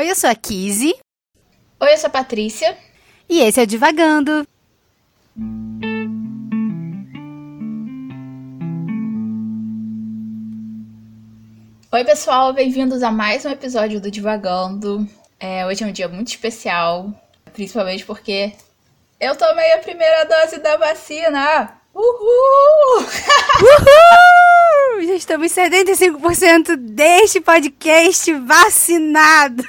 Oi, eu sou a Kizzy. Oi, eu sou a Patrícia. E esse é o Divagando. Oi, pessoal, bem-vindos a mais um episódio do Divagando. É, hoje é um dia muito especial, principalmente porque eu tomei a primeira dose da vacina. Uhul! Uhul! Já estamos 75% deste podcast vacinado.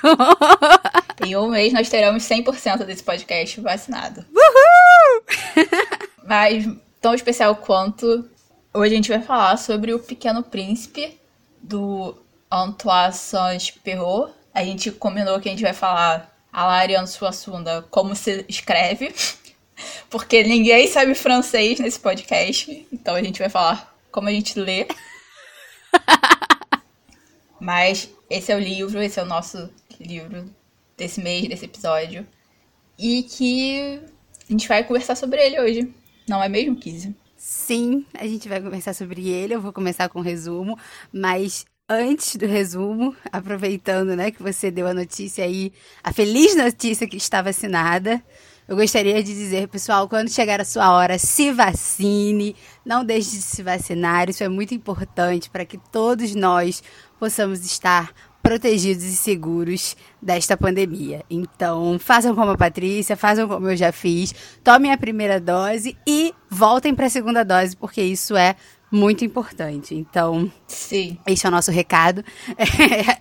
Em um mês nós teremos 100% desse podcast vacinado. Uhul! Mas tão especial quanto hoje a gente vai falar sobre o Pequeno Príncipe do Antoine Saint-Perrault. A gente combinou que a gente vai falar a Lariane Suassunda como se escreve, porque ninguém sabe francês nesse podcast, então a gente vai falar como a gente lê. Mas esse é o livro, esse é o nosso livro desse mês, desse episódio. E que a gente vai conversar sobre ele hoje. Não é mesmo, Kizzy? Sim, a gente vai conversar sobre ele. Eu vou começar com o resumo, mas antes do resumo, aproveitando, né, que você deu a notícia aí, a feliz notícia que está vacinada, eu gostaria de dizer, pessoal, quando chegar a sua hora, se vacine, não deixe de se vacinar, isso é muito importante para que todos nós possamos estar protegidos e seguros desta pandemia. Então, façam como a Patrícia, façam como eu já fiz, tomem a primeira dose e voltem para a segunda dose, porque isso é muito importante. Então, Sim. este é o nosso recado.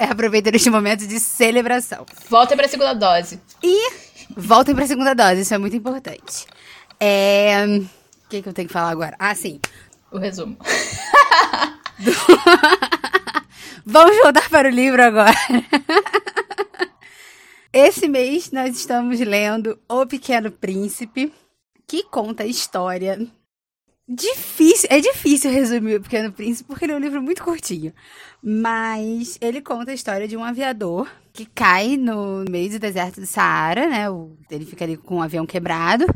É, aproveitando este momento de celebração. Voltem para a segunda dose. E voltem para a segunda dose, isso é muito importante. É... O que, que eu tenho que falar agora? Ah, sim. O resumo. Vamos voltar para o livro agora. Esse mês nós estamos lendo O Pequeno Príncipe, que conta a história. Difícil, é difícil resumir O Pequeno Príncipe porque ele é um livro muito curtinho. Mas ele conta a história de um aviador que cai no meio do deserto do Saara, né? Ele fica ali com um avião quebrado.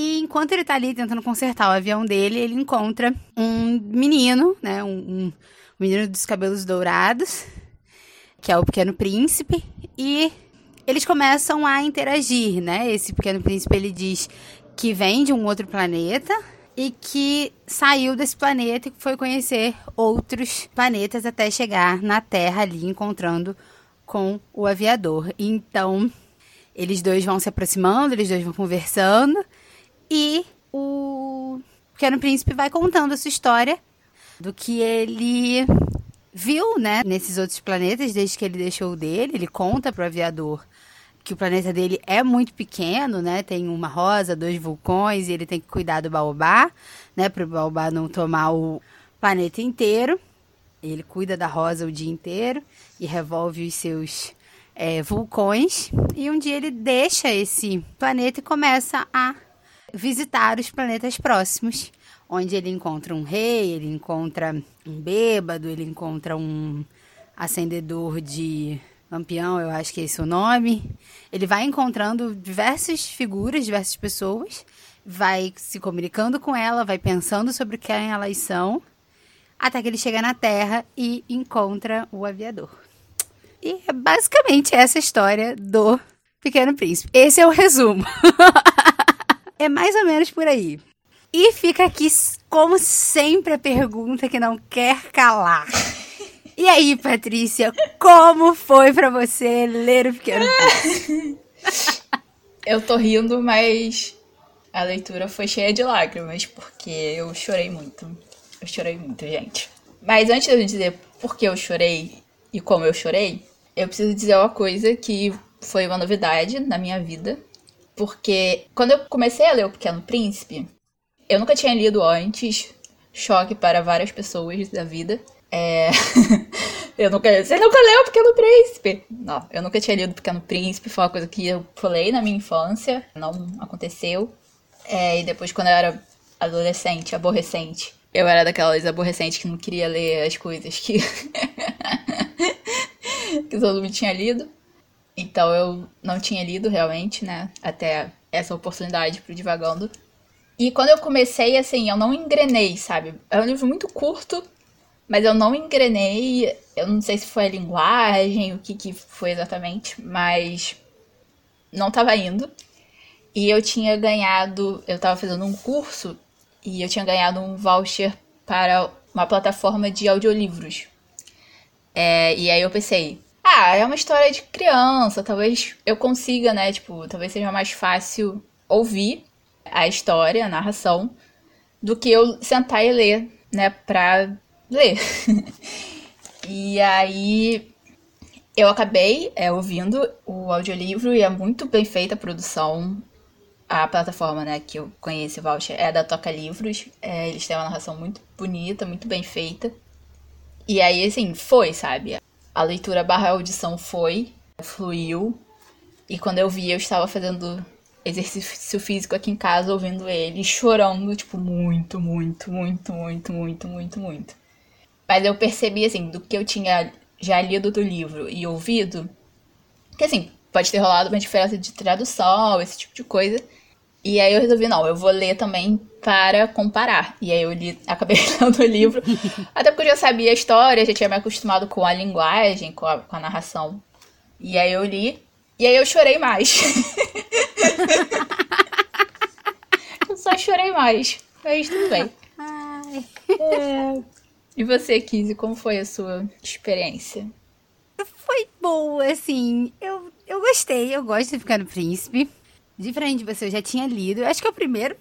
E enquanto ele tá ali tentando consertar o avião dele, ele encontra um menino, né? Um, um menino dos cabelos dourados, que é o Pequeno Príncipe, e eles começam a interagir, né? Esse Pequeno Príncipe ele diz que vem de um outro planeta e que saiu desse planeta e foi conhecer outros planetas até chegar na Terra ali encontrando com o aviador. Então, eles dois vão se aproximando, eles dois vão conversando e o Pequeno Príncipe vai contando a sua história do que ele viu, né, nesses outros planetas desde que ele deixou o dele. Ele conta pro aviador que o planeta dele é muito pequeno, né? Tem uma rosa, dois vulcões e ele tem que cuidar do baobá, né, para o baobá não tomar o planeta inteiro. Ele cuida da rosa o dia inteiro e revolve os seus é, vulcões. E um dia ele deixa esse planeta e começa a visitar os planetas próximos onde ele encontra um rei, ele encontra um bêbado, ele encontra um acendedor de lampião, eu acho que é esse o nome. Ele vai encontrando diversas figuras, diversas pessoas, vai se comunicando com ela, vai pensando sobre quem elas são, até que ele chega na Terra e encontra o aviador. E é basicamente essa história do Pequeno Príncipe. Esse é o resumo. é mais ou menos por aí. E fica aqui, como sempre, a pergunta que não quer calar. E aí, Patrícia, como foi para você ler o Pequeno Príncipe? Eu tô rindo, mas a leitura foi cheia de lágrimas, porque eu chorei muito. Eu chorei muito, gente. Mas antes de eu dizer por que eu chorei e como eu chorei, eu preciso dizer uma coisa que foi uma novidade na minha vida. Porque quando eu comecei a ler O Pequeno Príncipe, eu nunca tinha lido antes. Choque para várias pessoas da vida. É. eu nunca. Você nunca leu O Pequeno Príncipe? Não, eu nunca tinha lido O Pequeno Príncipe. Foi uma coisa que eu falei na minha infância. Não aconteceu. É, e depois, quando eu era adolescente, aborrecente, eu era daquelas aborrecentes que não queria ler as coisas que. que todo mundo tinha lido. Então eu não tinha lido realmente, né? Até essa oportunidade pro Divagando. E quando eu comecei, assim, eu não engrenei, sabe? É um livro muito curto, Mas eu não engrenei, eu não sei se foi a linguagem, o que, que foi exatamente, mas não tava indo. E eu tinha ganhado, eu tava fazendo um curso e eu tinha ganhado um voucher para uma plataforma de audiolivros. É, e aí eu pensei, ah, é uma história de criança, talvez eu consiga, né? Tipo, talvez seja mais fácil ouvir a história, a narração, do que eu sentar e ler, né? Pra ler. e aí eu acabei é, ouvindo o audiolivro e é muito bem feita a produção. A plataforma né, que eu conheço, Voucher, é da Toca Livros. É, eles têm uma narração muito bonita, muito bem feita. E aí, assim, foi, sabe? A leitura barra audição foi, fluiu. E quando eu vi, eu estava fazendo exercício físico aqui em casa, ouvindo ele, chorando, tipo, muito, muito, muito, muito, muito, muito, muito. Mas eu percebi, assim, do que eu tinha já lido do livro e ouvido, que, assim, pode ter rolado uma diferença de tradução, esse tipo de coisa. E aí eu resolvi, não, eu vou ler também para comparar. E aí eu li, acabei lendo o livro. até porque eu já sabia a história, já tinha me acostumado com a linguagem, com a, com a narração. E aí eu li, e aí eu chorei mais. eu só chorei mais. Mas tudo bem. É... E você, Kizzy, como foi a sua experiência? Foi boa, assim. Eu, eu gostei, eu gosto de ficar no príncipe. Diferente de você, eu já tinha lido. Acho que é o primeiro.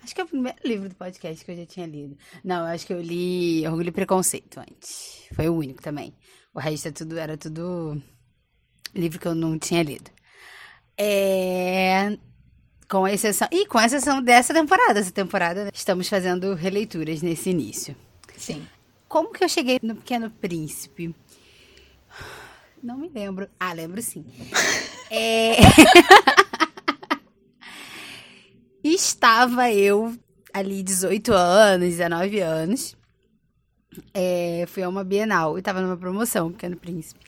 Acho que é o primeiro livro do podcast que eu já tinha lido. Não, acho que eu li Orgulho e Preconceito antes. Foi o único também. O resto é tudo, era tudo livro que eu não tinha lido. É. Com exceção. E com exceção dessa temporada. Essa temporada estamos fazendo releituras nesse início. Sim. Como que eu cheguei no Pequeno Príncipe? Não me lembro. Ah, lembro sim. é... Estava eu ali, 18 anos, 19 anos. É, fui a uma Bienal e estava numa promoção, Pequeno Príncipe.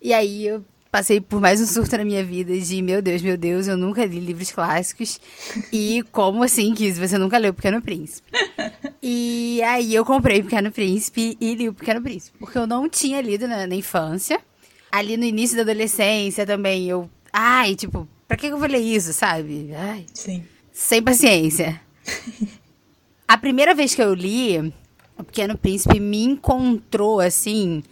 E aí eu passei por mais um surto na minha vida de, meu Deus, meu Deus, eu nunca li livros clássicos. E como assim, que você nunca leu Pequeno Príncipe? E aí eu comprei Pequeno Príncipe e li o Pequeno Príncipe. Porque eu não tinha lido na, na infância. Ali no início da adolescência também, eu... Ai, tipo, pra que eu vou ler isso, sabe? Ai. Sim. Sem paciência. A primeira vez que eu li, o Pequeno Príncipe me encontrou, assim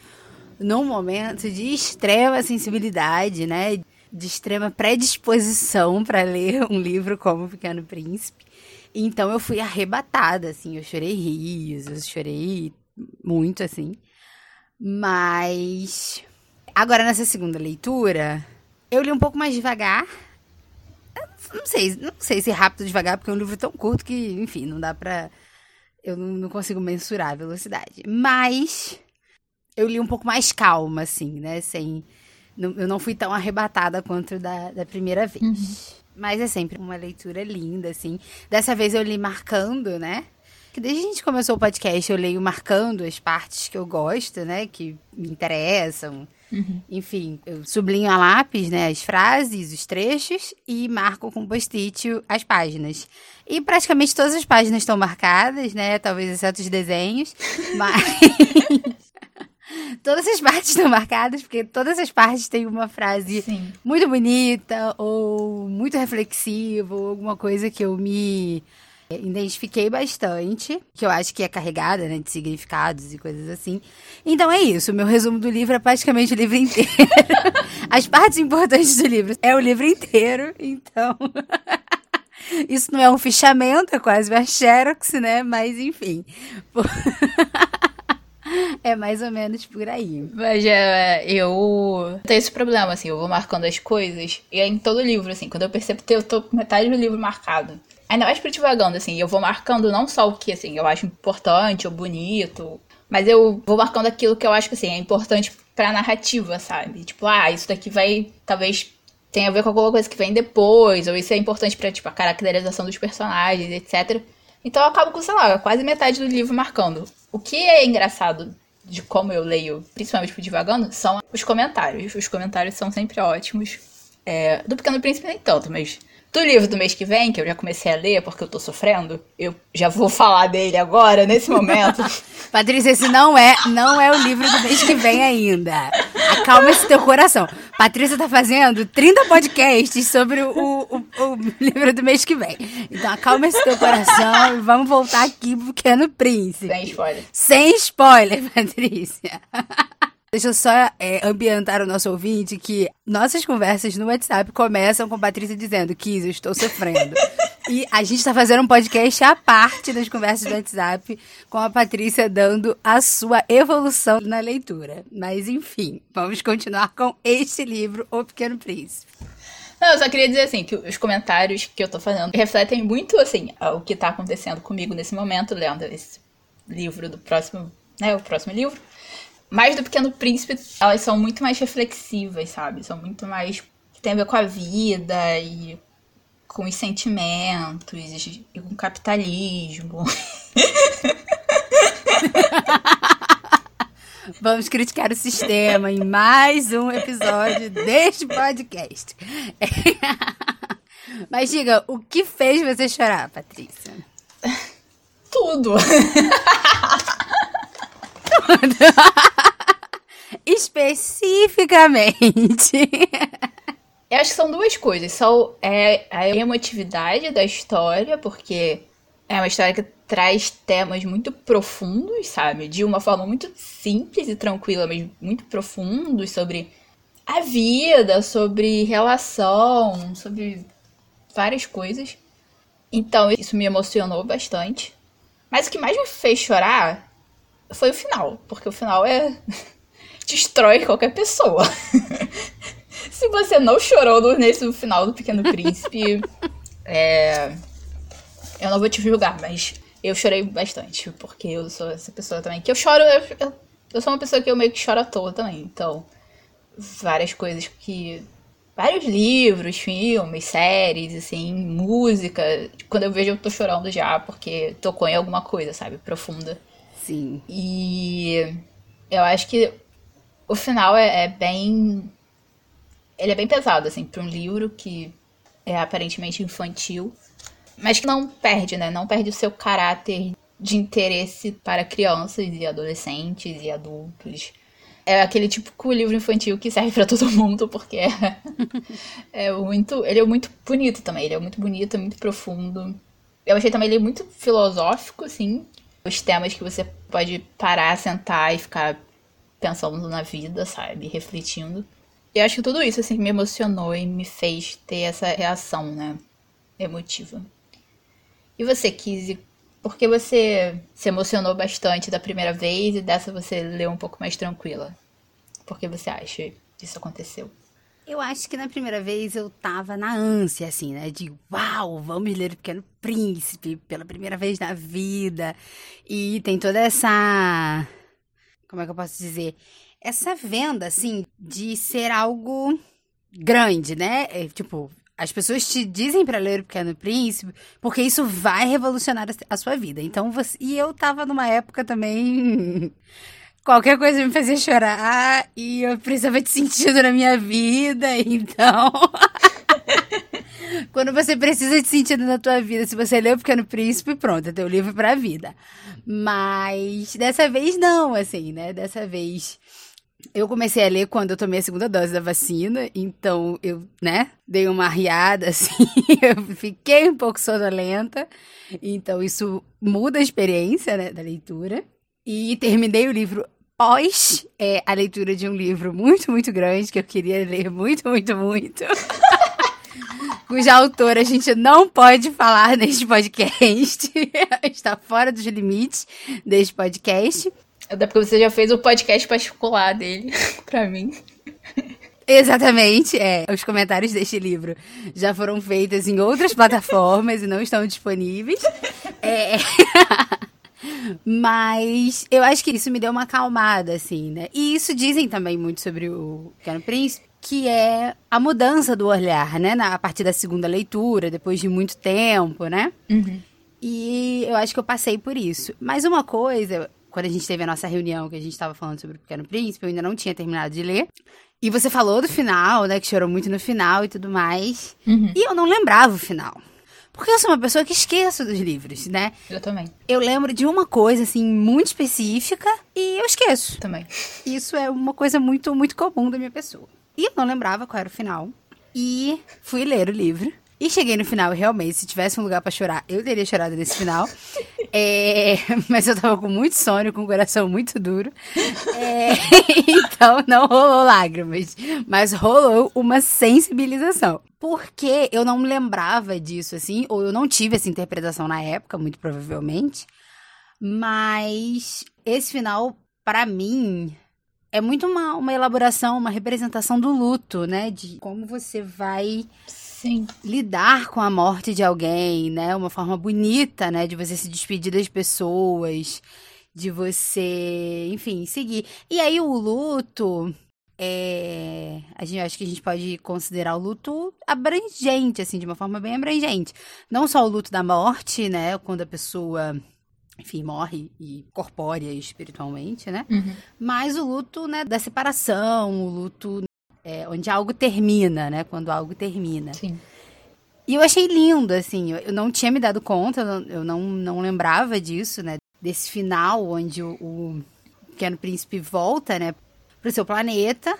num momento de extrema sensibilidade, né? De extrema predisposição para ler um livro como O Pequeno Príncipe. Então eu fui arrebatada, assim, eu chorei risos, chorei muito, assim. Mas agora nessa segunda leitura, eu li um pouco mais devagar. Não sei, não sei se rápido ou devagar, porque é um livro tão curto que, enfim, não dá pra. Eu não, não consigo mensurar a velocidade. Mas eu li um pouco mais calma, assim, né? Sem, não, eu não fui tão arrebatada quanto da, da primeira vez. Uhum. Mas é sempre uma leitura linda, assim. Dessa vez eu li marcando, né? Que desde que a gente começou o podcast, eu leio marcando as partes que eu gosto, né? Que me interessam. Uhum. Enfim, eu sublinho a lápis, né? As frases, os trechos e marco com post-it as páginas. E praticamente todas as páginas estão marcadas, né? Talvez exceto os desenhos. mas. Todas as partes estão marcadas, porque todas as partes têm uma frase Sim. muito bonita, ou muito reflexiva, ou alguma coisa que eu me identifiquei bastante, que eu acho que é carregada, né, de significados e coisas assim. Então é isso, o meu resumo do livro é praticamente o livro inteiro. As partes importantes do livro é o livro inteiro, então... Isso não é um fichamento, é quase uma xerox, né? Mas enfim. É mais ou menos por aí. Mas é, eu tenho esse problema, assim, eu vou marcando as coisas, e é em todo livro, assim, quando eu percebo que eu tô com metade do livro marcado. Ainda mais por divagando, assim, eu vou marcando não só o que, assim, eu acho importante ou bonito, mas eu vou marcando aquilo que eu acho que, assim, é importante pra narrativa, sabe? Tipo, ah, isso daqui vai, talvez tenha a ver com alguma coisa que vem depois, ou isso é importante pra, tipo, a caracterização dos personagens, etc. Então eu acabo com, sei lá, quase metade do livro marcando. O que é engraçado de como eu leio, principalmente por divagando, são os comentários. Os comentários são sempre ótimos. É, do Pequeno Príncipe nem tanto, mas do livro do mês que vem, que eu já comecei a ler porque eu tô sofrendo, eu já vou falar dele agora, nesse momento. Patrícia, esse não é, não é o livro do mês que vem ainda. Acalma esse teu coração. Patrícia tá fazendo 30 podcasts sobre o, o, o livro do mês que vem. Então acalma esse teu coração e vamos voltar aqui pro Pequeno Príncipe. Sem spoiler. Sem spoiler, Patrícia. Deixa eu só é, ambientar o nosso ouvinte que nossas conversas no WhatsApp começam com Patrícia dizendo: Kiz, eu estou sofrendo. e a gente está fazendo um podcast à parte das conversas do WhatsApp, com a Patrícia dando a sua evolução na leitura. Mas enfim, vamos continuar com este livro, O Pequeno Príncipe. Não, eu só queria dizer assim, que os comentários que eu tô fazendo refletem muito, assim, o que tá acontecendo comigo nesse momento, lendo esse livro do próximo, né, o próximo livro mais do Pequeno Príncipe, elas são muito mais reflexivas, sabe? São muito mais. tem a ver com a vida e com os sentimentos e com o capitalismo. Vamos criticar o sistema em mais um episódio deste podcast. Mas diga, o que fez você chorar, Patrícia? Tudo. Especificamente. Eu acho que são duas coisas. São é, a emotividade da história, porque é uma história que traz temas muito profundos, sabe? De uma forma muito simples e tranquila, mas muito profundos sobre a vida, sobre relação, sobre várias coisas. Então, isso me emocionou bastante. Mas o que mais me fez chorar foi o final, porque o final é. destrói qualquer pessoa. Se você não chorou no, nesse final do Pequeno Príncipe, é... eu não vou te julgar, mas eu chorei bastante, porque eu sou essa pessoa também. Que eu choro, eu, eu, eu sou uma pessoa que eu meio que choro à toa também, então. Várias coisas que vários livros, filmes, séries, assim, música. Quando eu vejo, eu tô chorando já, porque tocou em alguma coisa, sabe? Profunda. Sim. E eu acho que o final é, é bem. Ele é bem pesado, assim, para um livro que é aparentemente infantil, mas que não perde, né? Não perde o seu caráter de interesse para crianças e adolescentes e adultos. É aquele tipo de livro infantil que serve para todo mundo, porque é, é muito. Ele é muito bonito também. Ele é muito bonito, é muito profundo. Eu achei também ele muito filosófico, assim os temas que você pode parar, sentar e ficar pensando na vida, sabe? Refletindo. Eu acho que tudo isso, assim, me emocionou e me fez ter essa reação, né? Emotiva. E você, Kizzy, por que você se emocionou bastante da primeira vez e dessa você leu um pouco mais tranquila? Por que você acha que isso aconteceu? Eu acho que na primeira vez eu tava na ânsia, assim, né? De uau, vamos ler o Pequeno Príncipe pela primeira vez na vida. E tem toda essa. Como é que eu posso dizer? Essa venda, assim, de ser algo grande, né? É, tipo, as pessoas te dizem para ler o Pequeno Príncipe porque isso vai revolucionar a sua vida. Então, você... e eu tava numa época também qualquer coisa me fazia chorar e eu precisava de sentido na minha vida, então. Quando você precisa de sentido na tua vida, se você lê o Pequeno Príncipe, pronto, é teu livro pra vida. Mas dessa vez não, assim, né? Dessa vez eu comecei a ler quando eu tomei a segunda dose da vacina, então eu, né, dei uma riada assim, eu fiquei um pouco sonolenta, então isso muda a experiência, né, da leitura. E terminei o livro pós é, a leitura de um livro muito, muito grande que eu queria ler muito, muito, muito. cuja autora a gente não pode falar neste podcast. Está fora dos limites deste podcast. Até porque você já fez o podcast particular dele para mim. Exatamente, é. Os comentários deste livro já foram feitos em outras plataformas e não estão disponíveis. É. Mas eu acho que isso me deu uma acalmada, assim, né? E isso dizem também muito sobre o Pequeno Príncipe, que é a mudança do olhar, né? Na, a partir da segunda leitura, depois de muito tempo, né? Uhum. E eu acho que eu passei por isso. Mas uma coisa, quando a gente teve a nossa reunião, que a gente estava falando sobre o Pequeno Príncipe, eu ainda não tinha terminado de ler. E você falou do final, né? Que chorou muito no final e tudo mais. Uhum. E eu não lembrava o final. Porque eu sou uma pessoa que esqueço dos livros, né? Eu também. Eu lembro de uma coisa, assim, muito específica e eu esqueço. Também. Isso é uma coisa muito, muito comum da minha pessoa. E eu não lembrava qual era o final. E fui ler o livro. E cheguei no final, realmente, se tivesse um lugar para chorar, eu teria chorado nesse final. é, mas eu tava com muito sono, com o coração muito duro. É, então não rolou lágrimas. Mas rolou uma sensibilização. Porque eu não me lembrava disso, assim, ou eu não tive essa interpretação na época, muito provavelmente. Mas esse final, para mim, é muito uma, uma elaboração, uma representação do luto, né? De como você vai Sim. Lidar com a morte de alguém, né? Uma forma bonita, né? De você se despedir das pessoas, de você, enfim, seguir. E aí o luto, é... a gente acho que a gente pode considerar o luto abrangente, assim, de uma forma bem abrangente. Não só o luto da morte, né? Quando a pessoa enfim, morre e corpórea espiritualmente, né? Uhum. Mas o luto, né, da separação, o luto é, onde algo termina, né? Quando algo termina. Sim. E eu achei lindo, assim, eu não tinha me dado conta, eu não, não lembrava disso, né? Desse final onde o, o Pequeno Príncipe volta, né, pro seu planeta,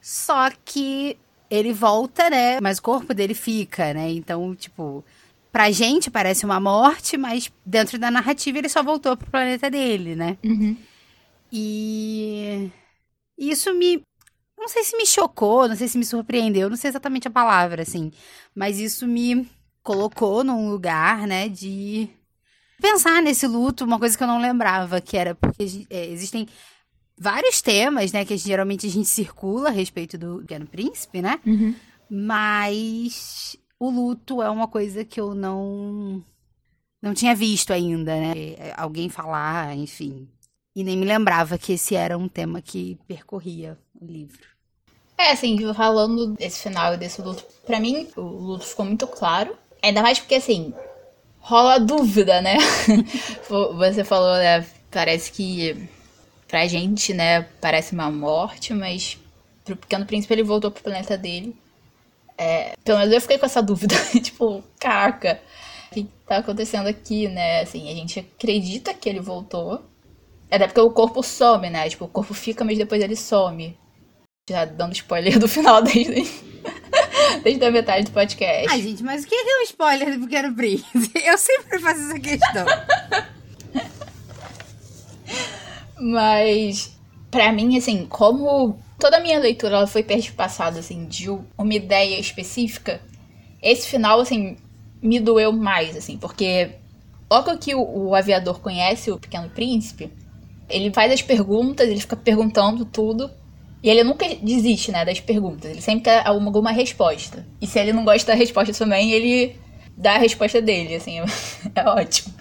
só que ele volta, né, mas o corpo dele fica, né? Então, tipo, pra gente parece uma morte, mas dentro da narrativa ele só voltou pro planeta dele, né? Uhum. E isso me, não sei se me chocou, não sei se me surpreendeu, não sei exatamente a palavra, assim. Mas isso me colocou num lugar, né, de pensar nesse luto, uma coisa que eu não lembrava, que era porque é, existem vários temas, né, que geralmente a gente circula a respeito do Pequeno Príncipe, né? Uhum. Mas o luto é uma coisa que eu não não tinha visto ainda, né? Alguém falar, enfim. E nem me lembrava que esse era um tema que percorria o livro. É, assim, falando desse final e desse luto, pra mim o luto ficou muito claro. Ainda mais porque, assim, rola dúvida, né? Você falou, né? Parece que pra gente, né, parece uma morte, mas pro Pequeno Príncipe ele voltou pro planeta dele. É, pelo menos eu fiquei com essa dúvida, tipo, caraca, o que tá acontecendo aqui, né? Assim, a gente acredita que ele voltou. É até porque o corpo some, né? Tipo, o corpo fica, mas depois ele some. Já dando spoiler do final desde, desde a metade do podcast. Ai, gente, mas o que é um spoiler do Pequeno Príncipe? Eu sempre faço essa questão. mas, para mim, assim, como toda a minha leitura ela foi perspassada, assim, de uma ideia específica, esse final, assim, me doeu mais, assim, porque logo que o, o aviador conhece o Pequeno Príncipe, ele faz as perguntas, ele fica perguntando tudo. E ele nunca desiste, né, das perguntas. Ele sempre quer alguma, resposta. E se ele não gosta da resposta também, ele dá a resposta dele, assim, é ótimo.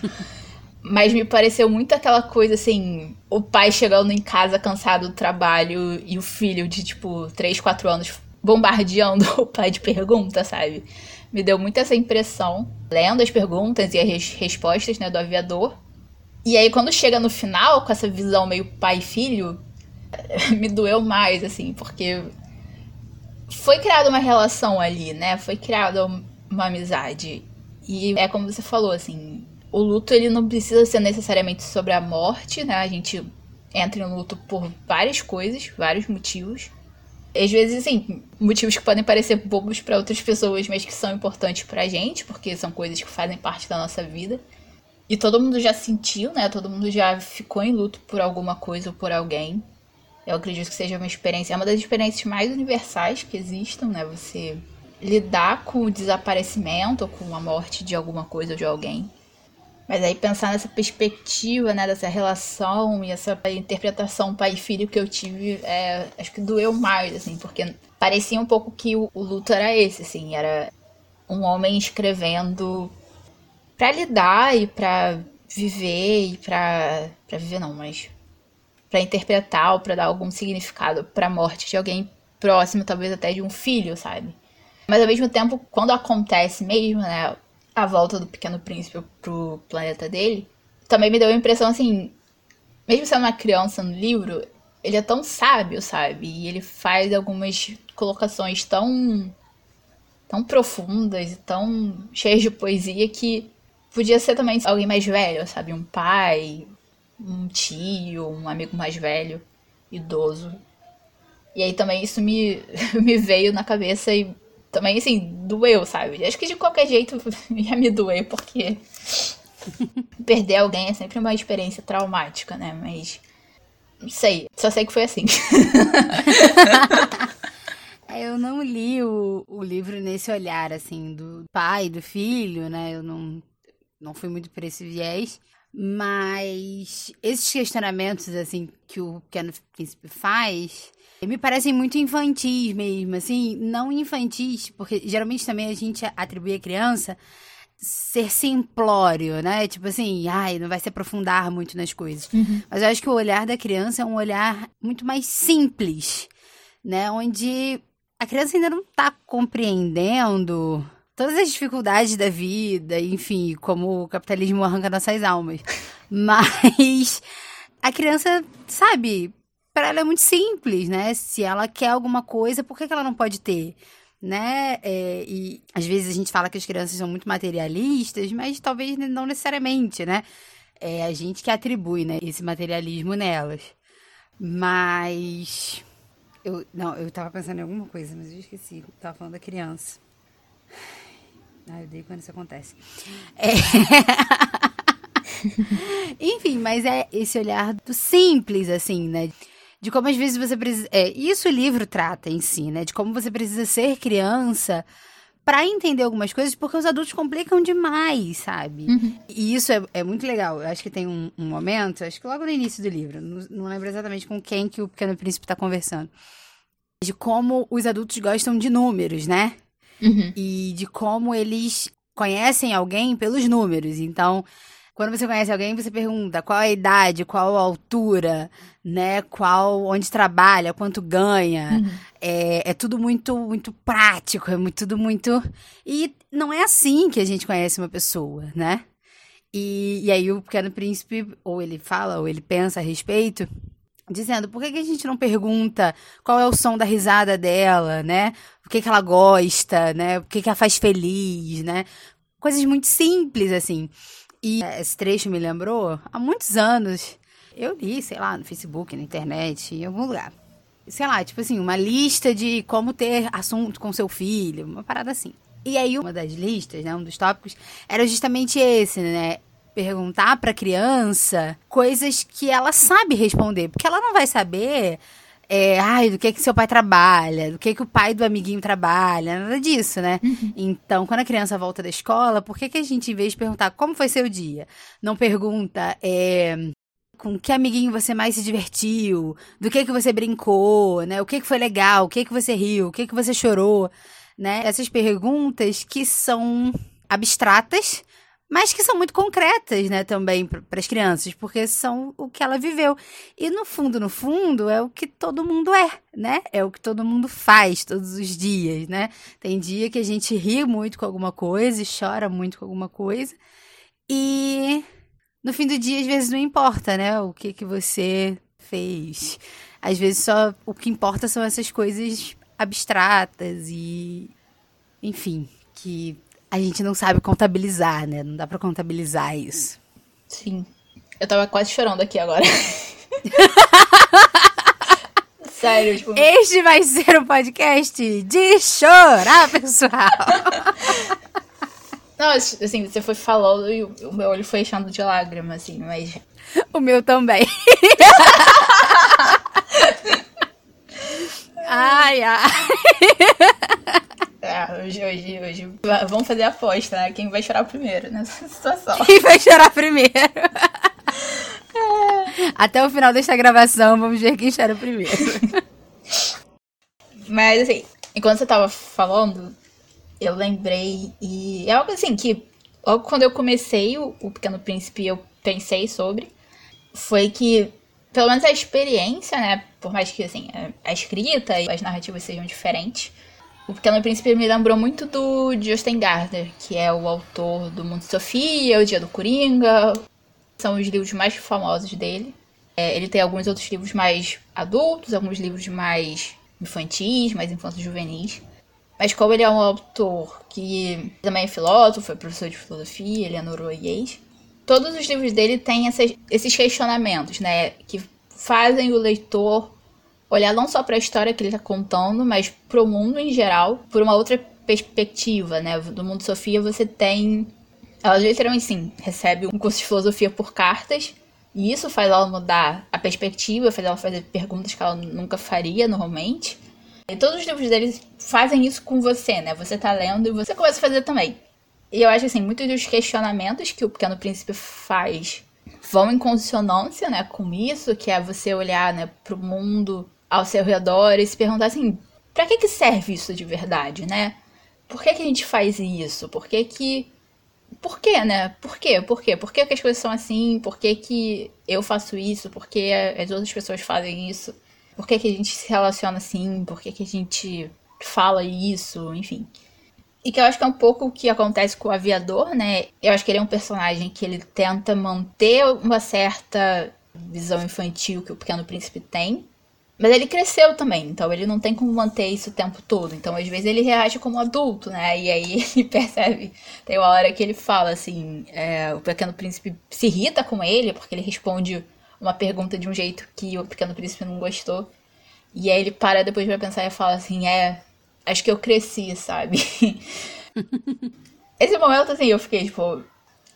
Mas me pareceu muito aquela coisa assim, o pai chegando em casa cansado do trabalho e o filho de tipo 3, 4 anos bombardeando o pai de perguntas, sabe? Me deu muito essa impressão, lendo as perguntas e as respostas, né, do aviador. E aí quando chega no final, com essa visão meio pai filho, me doeu mais, assim, porque foi criada uma relação ali, né? Foi criada uma amizade. E é como você falou, assim, o luto ele não precisa ser necessariamente sobre a morte, né? A gente entra em luto por várias coisas, vários motivos. Às vezes, assim, motivos que podem parecer bobos para outras pessoas, mas que são importantes pra gente, porque são coisas que fazem parte da nossa vida. E todo mundo já sentiu, né? Todo mundo já ficou em luto por alguma coisa ou por alguém. Eu acredito que seja uma experiência, é uma das experiências mais universais que existam, né? Você lidar com o desaparecimento ou com a morte de alguma coisa ou de alguém. Mas aí pensar nessa perspectiva, né, dessa relação e essa interpretação pai e filho que eu tive, é, acho que doeu mais, assim, porque parecia um pouco que o, o luto era esse, assim, era um homem escrevendo para lidar e para viver e para para viver não, mas para interpretar ou para dar algum significado para a morte de alguém próximo, talvez até de um filho, sabe? Mas ao mesmo tempo, quando acontece mesmo, né, a volta do Pequeno Príncipe pro planeta dele, também me deu a impressão assim, mesmo sendo uma criança no livro, ele é tão sábio, sabe? E ele faz algumas colocações tão tão profundas e tão cheias de poesia que podia ser também alguém mais velho, sabe? Um pai, um tio, um amigo mais velho, idoso. E aí também isso me, me veio na cabeça e também, assim, doeu, sabe? Acho que de qualquer jeito ia me doer, porque perder alguém é sempre uma experiência traumática, né? Mas não sei, só sei que foi assim. Eu não li o, o livro nesse olhar, assim, do pai, do filho, né? Eu não, não fui muito por esse viés. Mas esses questionamentos, assim, que o Pequeno Príncipe faz, me parecem muito infantis mesmo, assim, não infantis, porque geralmente também a gente atribui à criança ser simplório, né? Tipo assim, ai, não vai se aprofundar muito nas coisas. Uhum. Mas eu acho que o olhar da criança é um olhar muito mais simples, né? Onde a criança ainda não tá compreendendo todas as dificuldades da vida, enfim, como o capitalismo arranca nossas almas. Mas a criança, sabe, para ela é muito simples, né? Se ela quer alguma coisa, por que, ela não pode ter? né? É, e às vezes a gente fala que as crianças são muito materialistas, mas talvez não necessariamente, né? É a gente que atribui, né, esse materialismo nelas. Mas eu não, eu tava pensando em alguma coisa, mas eu esqueci. Eu tava falando da criança. Ah, eu dei quando isso acontece. É... Enfim, mas é esse olhar do simples, assim, né? de como às vezes você precisa. É, isso o livro trata em si, né? De como você precisa ser criança para entender algumas coisas, porque os adultos complicam demais, sabe? Uhum. E isso é, é, muito legal. Eu acho que tem um, um, momento, acho que logo no início do livro, não, não lembro exatamente com quem que o Pequeno Príncipe está conversando, de como os adultos gostam de números, né? Uhum. E de como eles conhecem alguém pelos números. Então, quando você conhece alguém, você pergunta qual a idade, qual a altura, né? Qual, onde trabalha, quanto ganha. Uhum. É, é tudo muito, muito prático, é muito, tudo muito. E não é assim que a gente conhece uma pessoa, né? E, e aí o Pequeno Príncipe, ou ele fala, ou ele pensa a respeito, dizendo por que, que a gente não pergunta qual é o som da risada dela, né? O que, que ela gosta, né? O que, que ela faz feliz, né? Coisas muito simples, assim. E esse trecho me lembrou, há muitos anos, eu li, sei lá, no Facebook, na internet, em algum lugar. Sei lá, tipo assim, uma lista de como ter assunto com seu filho, uma parada assim. E aí, uma das listas, né, um dos tópicos, era justamente esse, né? Perguntar pra criança coisas que ela sabe responder. Porque ela não vai saber é, ai, do que que seu pai trabalha, do que que o pai do amiguinho trabalha, nada disso, né? Uhum. Então, quando a criança volta da escola, por que que a gente, em vez de perguntar como foi seu dia, não pergunta é, com que amiguinho você mais se divertiu, do que que você brincou, né? O que que foi legal, o que que você riu, o que que você chorou, né? Essas perguntas que são abstratas, mas que são muito concretas, né, também para as crianças, porque são o que ela viveu. E no fundo, no fundo, é o que todo mundo é, né? É o que todo mundo faz todos os dias, né? Tem dia que a gente ri muito com alguma coisa e chora muito com alguma coisa. E no fim do dia, às vezes não importa, né? O que que você fez. Às vezes só o que importa são essas coisas abstratas e enfim, que a gente não sabe contabilizar, né? Não dá para contabilizar isso. Sim. Eu tava quase chorando aqui agora. Sério, tipo... Este vai ser o podcast de chorar, pessoal. Não, assim, você foi falando e o meu olho foi enchendo de lágrimas, assim, mas. O meu também. ai, ai. É, hoje, hoje, hoje. Vamos fazer a aposta, né? Quem vai chorar primeiro nessa situação. Quem vai chorar primeiro? É. Até o final desta gravação, vamos ver quem chora primeiro. Mas, assim, enquanto você tava falando, eu lembrei. E é algo assim que, logo quando eu comecei o, o Pequeno Príncipe, eu pensei sobre. Foi que, pelo menos a experiência, né? Por mais que, assim, a escrita e as narrativas sejam diferentes o Pequeno Príncipe me lembrou muito do Justin Gardner, que é o autor do Mundo de Sofia, O Dia do Coringa. São os livros mais famosos dele. É, ele tem alguns outros livros mais adultos, alguns livros mais infantis, mais infantos juvenis. Mas como ele é um autor que também é filósofo, é professor de filosofia, ele é norueguês, todos os livros dele têm essas, esses questionamentos, né? Que fazem o leitor olhar não só para a história que ele está contando, mas para o mundo em geral, por uma outra perspectiva, né? Do mundo Sofia você tem. Ela literalmente, sim, recebe um curso de filosofia por cartas. E isso faz ela mudar a perspectiva, faz ela fazer perguntas que ela nunca faria normalmente. E todos os livros deles fazem isso com você, né? Você tá lendo e você começa a fazer também. E eu acho assim, muitos dos questionamentos que o Pequeno Príncipe faz vão em consonância, né, com isso, que é você olhar, né, pro mundo ao seu redor e se perguntar assim, para que que serve isso de verdade, né? Por que que a gente faz isso? Por que que por quê, né? Por quê? Por quê? Por que, que as coisas são assim? Por que, que eu faço isso? Por que as outras pessoas fazem isso? Por que, que a gente se relaciona assim? Por que, que a gente fala isso? Enfim. E que eu acho que é um pouco o que acontece com o aviador, né? Eu acho que ele é um personagem que ele tenta manter uma certa visão infantil que o Pequeno Príncipe tem. Mas ele cresceu também, então ele não tem como manter isso o tempo todo. Então, às vezes, ele reage como adulto, né? E aí ele percebe. Tem uma hora que ele fala assim: é, o Pequeno Príncipe se irrita com ele, porque ele responde uma pergunta de um jeito que o Pequeno Príncipe não gostou. E aí ele para depois pra pensar e fala assim: é, acho que eu cresci, sabe? Esse momento, assim, eu fiquei tipo: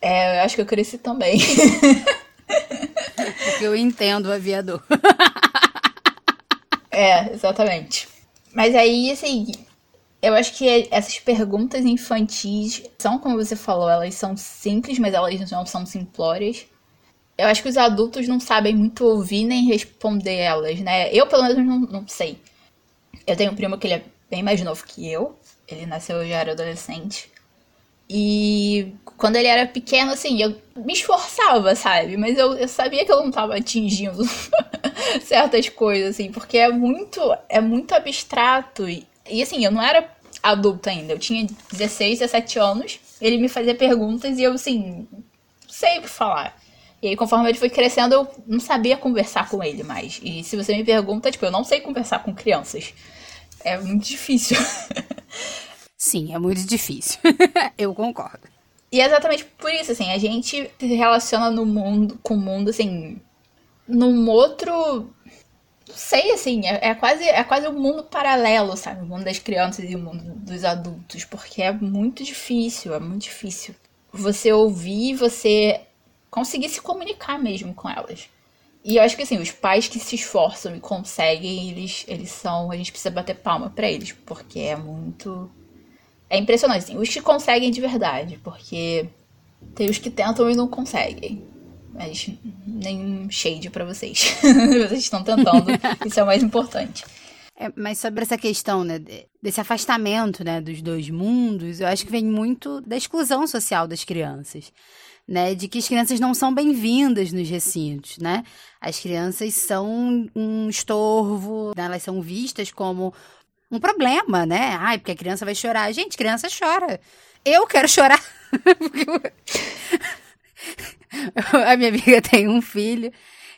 é, acho que eu cresci também. Porque eu entendo o aviador. É, exatamente. Mas aí, assim, eu acho que essas perguntas infantis são, como você falou, elas são simples, mas elas não são simplórias eu acho que os adultos não sabem muito ouvir nem responder elas, né? Eu, pelo menos, não, não sei. Eu tenho um primo que ele é bem mais novo que eu. Ele nasceu, já era adolescente. E quando ele era pequeno, assim, eu me esforçava, sabe? Mas eu, eu sabia que eu não tava atingindo certas coisas, assim, porque é muito, é muito abstrato. E, e, assim, eu não era adulta ainda. Eu tinha 16, 17 anos. Ele me fazia perguntas e eu, assim, sei o que falar. E aí, conforme ele foi crescendo, eu não sabia conversar com ele mais. E se você me pergunta, tipo, eu não sei conversar com crianças. É muito difícil. Sim, é muito difícil. eu concordo. E é exatamente por isso, assim, a gente se relaciona no mundo, com o mundo, assim, num outro. Não sei, assim, é, é, quase, é quase um mundo paralelo, sabe? O mundo das crianças e o mundo dos adultos, porque é muito difícil, é muito difícil. Você ouvir, você conseguir se comunicar mesmo com elas. E eu acho que assim, os pais que se esforçam e conseguem, eles, eles são. A gente precisa bater palma para eles, porque é muito. É impressionante, assim, os que conseguem de verdade, porque tem os que tentam e não conseguem. Mas nenhum shade para vocês. vocês estão tentando, isso é o mais importante. É, mas sobre essa questão, né, desse afastamento, né, dos dois mundos, eu acho que vem muito da exclusão social das crianças né, de que as crianças não são bem-vindas nos recintos, né? As crianças são um estorvo, né? elas são vistas como um problema, né? Ai, porque a criança vai chorar. Gente, criança chora. Eu quero chorar. a minha amiga tem um filho.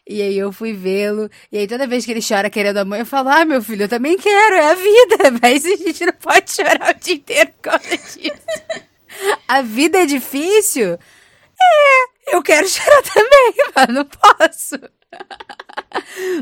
E aí eu fui vê-lo. E aí toda vez que ele chora querendo a mãe, eu falo, ah, meu filho, eu também quero, é a vida. Mas a gente não pode chorar o dia inteiro por causa disso. a vida é difícil. É, eu quero chorar também, mas não posso.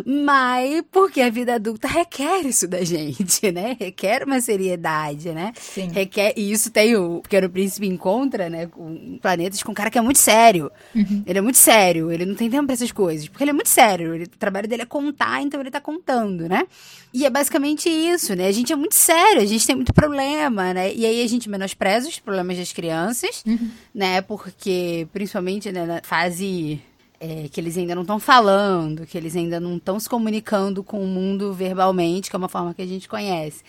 Mas porque a vida adulta requer isso da gente, né? Requer uma seriedade, né? Sim. Requer, e isso tem o Pequeno Príncipe encontra, né? Com planetas com um cara que é muito sério. Uhum. Ele é muito sério, ele não tem tempo pra essas coisas. Porque ele é muito sério. Ele, o trabalho dele é contar, então ele tá contando, né? E é basicamente isso, né? A gente é muito sério, a gente tem muito problema, né? E aí a gente menospreza os problemas das crianças, uhum. né? Porque, principalmente né, na fase é, que eles ainda não estão falando, que eles ainda não estão se comunicando com o mundo verbalmente, que é uma forma que a gente conhece.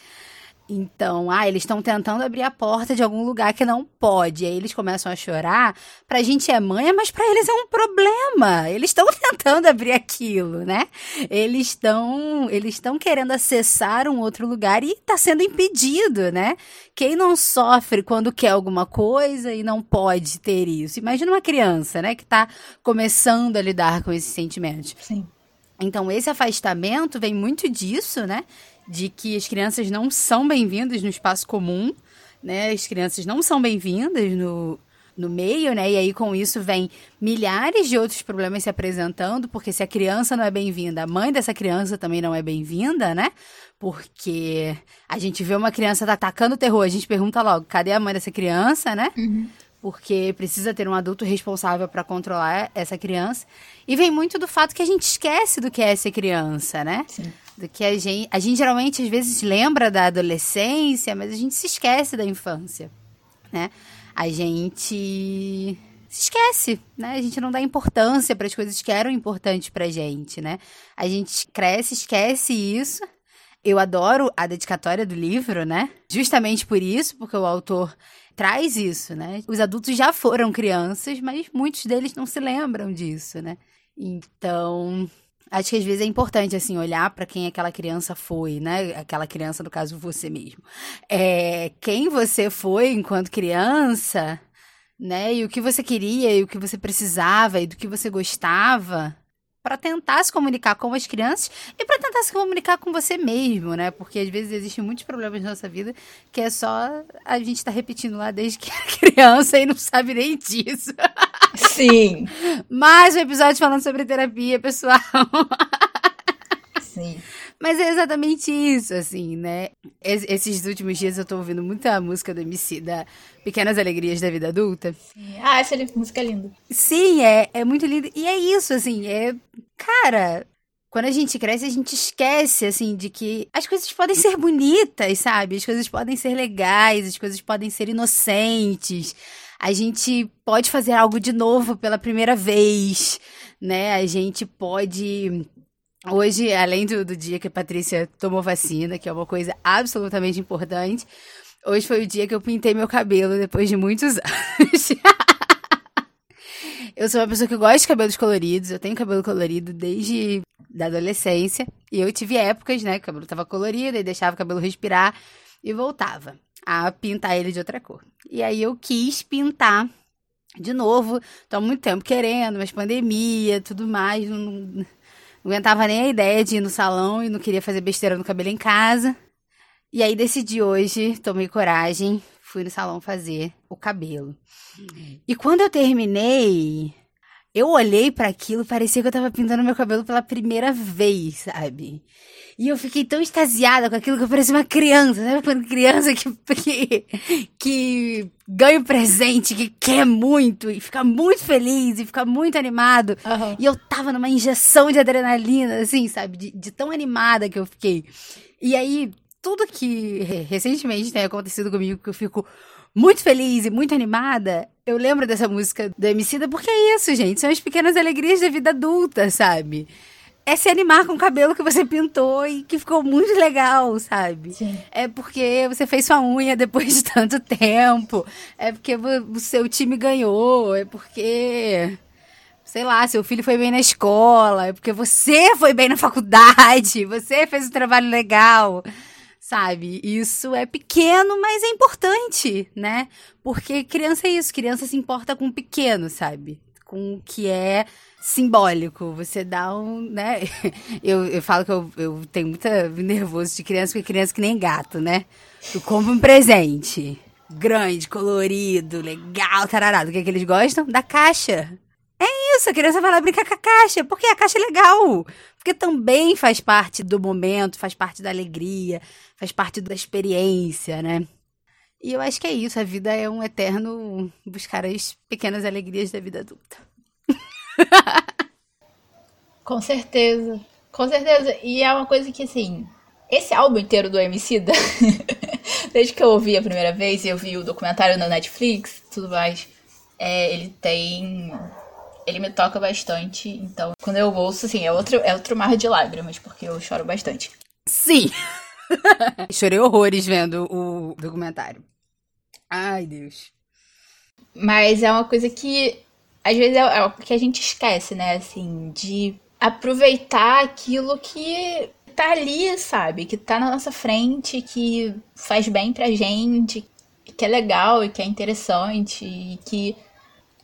Então, ah, eles estão tentando abrir a porta de algum lugar que não pode. Aí eles começam a chorar. Pra gente é mãe, mas pra eles é um problema. Eles estão tentando abrir aquilo, né? Eles estão eles estão querendo acessar um outro lugar e tá sendo impedido, né? Quem não sofre quando quer alguma coisa e não pode ter isso? Imagina uma criança, né, que tá começando a lidar com esses sentimentos. Sim. Então, esse afastamento vem muito disso, né? De que as crianças não são bem-vindas no espaço comum, né? As crianças não são bem-vindas no, no meio, né? E aí com isso vem milhares de outros problemas se apresentando, porque se a criança não é bem-vinda, a mãe dessa criança também não é bem-vinda, né? Porque a gente vê uma criança tá atacando o terror, a gente pergunta logo, cadê a mãe dessa criança, né? Uhum. Porque precisa ter um adulto responsável para controlar essa criança. E vem muito do fato que a gente esquece do que é ser criança, né? Sim. Do que a gente. A gente geralmente, às vezes, lembra da adolescência, mas a gente se esquece da infância, né? A gente se esquece, né? A gente não dá importância para as coisas que eram importantes pra gente, né? A gente cresce, esquece isso. Eu adoro a dedicatória do livro, né? Justamente por isso, porque o autor traz isso, né? Os adultos já foram crianças, mas muitos deles não se lembram disso, né? Então, acho que às vezes é importante assim olhar para quem aquela criança foi, né? Aquela criança, no caso você mesmo. É, quem você foi enquanto criança, né? E o que você queria e o que você precisava e do que você gostava para tentar se comunicar com as crianças e para tentar se comunicar com você mesmo, né? Porque às vezes existem muitos problemas na nossa vida que é só a gente tá repetindo lá desde que é criança e não sabe nem disso. Sim. Mais um episódio falando sobre terapia, pessoal. Sim. Mas é exatamente isso, assim, né? Es esses últimos dias eu tô ouvindo muita música do MC, da Pequenas Alegrias da Vida Adulta. Sim. Ah, essa música é linda. Sim, é, é muito linda. E é isso, assim, é. Cara, quando a gente cresce, a gente esquece, assim, de que as coisas podem ser bonitas, sabe? As coisas podem ser legais, as coisas podem ser inocentes. A gente pode fazer algo de novo pela primeira vez, né? A gente pode Hoje, além do, do, dia que a Patrícia tomou vacina, que é uma coisa absolutamente importante, hoje foi o dia que eu pintei meu cabelo depois de muitos anos. eu sou uma pessoa que gosta de cabelos coloridos, eu tenho cabelo colorido desde da adolescência, e eu tive épocas, né, que o cabelo tava colorido e deixava o cabelo respirar e voltava a pintar ele de outra cor. E aí eu quis pintar de novo, tô há muito tempo querendo, mas pandemia, tudo mais, não não aguentava nem a ideia de ir no salão e não queria fazer besteira no cabelo em casa. E aí decidi hoje, tomei coragem, fui no salão fazer o cabelo. E quando eu terminei, eu olhei para aquilo, parecia que eu tava pintando meu cabelo pela primeira vez, sabe? E eu fiquei tão extasiada com aquilo que eu parecia uma criança, sabe? Quando criança que, que, que ganha o presente, que quer muito, e fica muito feliz, e fica muito animado. Uhum. E eu tava numa injeção de adrenalina, assim, sabe? De, de tão animada que eu fiquei. E aí, tudo que recentemente tem acontecido comigo, que eu fico muito feliz e muito animada, eu lembro dessa música do Emicida, porque é isso, gente. São as pequenas alegrias da vida adulta, sabe? É se animar com o cabelo que você pintou e que ficou muito legal, sabe? Sim. É porque você fez sua unha depois de tanto tempo. É porque o seu time ganhou. É porque. Sei lá, seu filho foi bem na escola. É porque você foi bem na faculdade. Você fez um trabalho legal. Sabe? Isso é pequeno, mas é importante, né? Porque criança é isso. Criança se importa com o pequeno, sabe? Com o que é simbólico. Você dá um, né? Eu, eu falo que eu, eu tenho muita nervoso de criança, porque criança que nem gato, né? Tu compra um presente grande, colorido, legal, tararado. O que, é que eles gostam? Da caixa. É isso, a criança vai lá brincar com a caixa, porque a caixa é legal. Porque também faz parte do momento, faz parte da alegria, faz parte da experiência, né? E eu acho que é isso, a vida é um eterno buscar as pequenas alegrias da vida adulta. Com certeza. Com certeza. E é uma coisa que, assim, esse álbum inteiro do Emicida, desde que eu ouvi a primeira vez e eu vi o documentário na Netflix tudo mais, é, ele tem. Ele me toca bastante. Então, quando eu ouço, assim, é outro, é outro mar de lágrimas, porque eu choro bastante. Sim! Chorei horrores vendo o documentário. Ai, Deus. Mas é uma coisa que às vezes é, é o que a gente esquece, né? Assim, de aproveitar aquilo que tá ali, sabe? Que tá na nossa frente, que faz bem pra gente, que é legal e que é interessante e que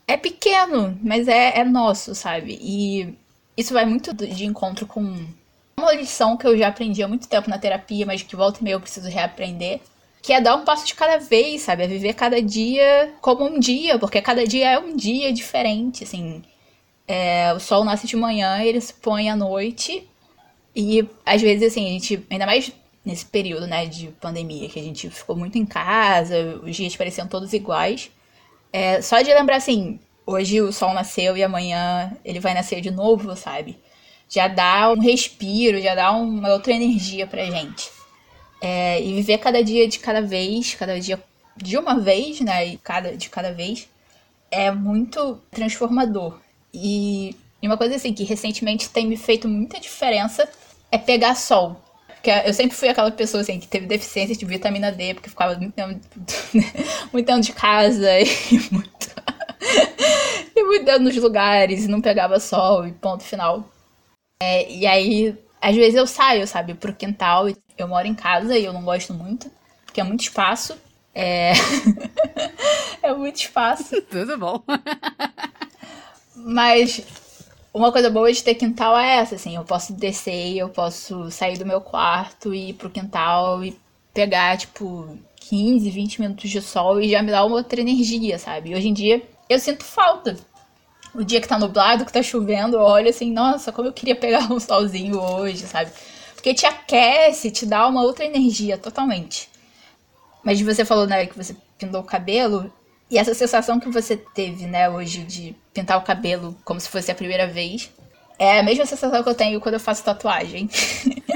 é pequeno, mas é, é nosso, sabe? E isso vai muito de encontro com uma lição que eu já aprendi há muito tempo na terapia, mas que volta e meia eu preciso reaprender. Que é dar um passo de cada vez, sabe? É viver cada dia como um dia, porque cada dia é um dia diferente, assim. É, o sol nasce de manhã, ele se põe à noite. E às vezes, assim, a gente, ainda mais nesse período, né, de pandemia, que a gente ficou muito em casa, os dias pareciam todos iguais. É, só de lembrar, assim, hoje o sol nasceu e amanhã ele vai nascer de novo, sabe? Já dá um respiro, já dá uma outra energia pra gente. É, e viver cada dia de cada vez, cada dia de uma vez, né? E cada, de cada vez, é muito transformador. E, e uma coisa assim que recentemente tem me feito muita diferença é pegar sol. Porque eu sempre fui aquela pessoa assim que teve deficiência de vitamina D, porque ficava muito tempo, muito tempo de casa e muito, e muito tempo nos lugares e não pegava sol e ponto final. É, e aí, às vezes eu saio, sabe, pro quintal. Eu moro em casa e eu não gosto muito, porque é muito espaço. É, é muito espaço. Tudo bom. Mas uma coisa boa de ter quintal é essa, assim, eu posso descer, eu posso sair do meu quarto e ir pro quintal e pegar, tipo, 15, 20 minutos de sol e já me dá uma outra energia, sabe? E hoje em dia eu sinto falta. O dia que tá nublado, que tá chovendo, eu olho assim, nossa, como eu queria pegar um solzinho hoje, sabe? Porque te aquece, te dá uma outra energia totalmente. Mas você falou, né, que você pintou o cabelo, e essa sensação que você teve, né, hoje de pintar o cabelo como se fosse a primeira vez, é a mesma sensação que eu tenho quando eu faço tatuagem.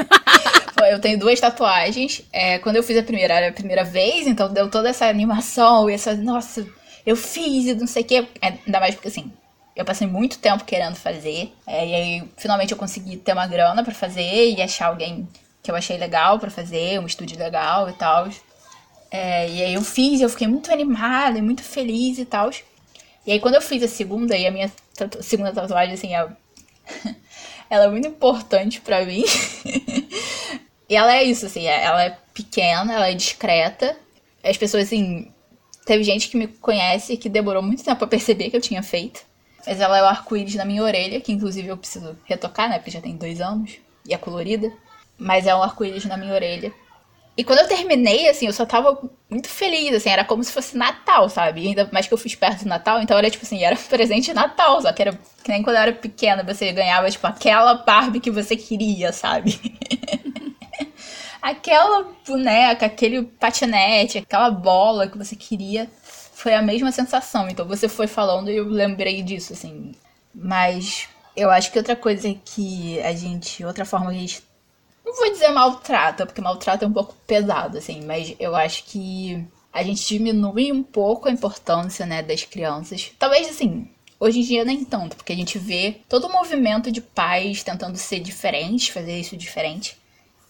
eu tenho duas tatuagens. É, quando eu fiz a primeira, era a primeira vez, então deu toda essa animação e essa, nossa, eu fiz e não sei o quê. É, ainda mais porque assim, eu passei muito tempo querendo fazer. É, e aí, finalmente, eu consegui ter uma grana para fazer e achar alguém que eu achei legal para fazer, um estúdio legal e tal. É, e aí eu fiz, eu fiquei muito animada e muito feliz e tal. E aí quando eu fiz a segunda, e a minha tatu segunda tatuagem, assim, é... ela é muito importante para mim. e ela é isso, assim, é, ela é pequena, ela é discreta. As pessoas, assim, teve gente que me conhece que demorou muito tempo pra perceber que eu tinha feito. Mas ela é o arco-íris na minha orelha, que inclusive eu preciso retocar, né? Porque já tem dois anos. E é colorida. Mas é um arco-íris na minha orelha. E quando eu terminei, assim, eu só tava muito feliz, assim, era como se fosse Natal, sabe? Ainda mais que eu fiz perto do Natal, então era tipo assim, era presente de Natal, só que era que nem quando eu era pequena, você ganhava, tipo, aquela Barbie que você queria, sabe? aquela boneca, aquele patinete, aquela bola que você queria, foi a mesma sensação. Então você foi falando e eu lembrei disso, assim. Mas eu acho que outra coisa que a gente, outra forma que a gente não vou dizer maltrata, porque maltrata é um pouco pesado, assim, mas eu acho que a gente diminui um pouco a importância, né, das crianças. Talvez, assim, hoje em dia nem tanto, porque a gente vê todo o movimento de pais tentando ser diferente, fazer isso diferente.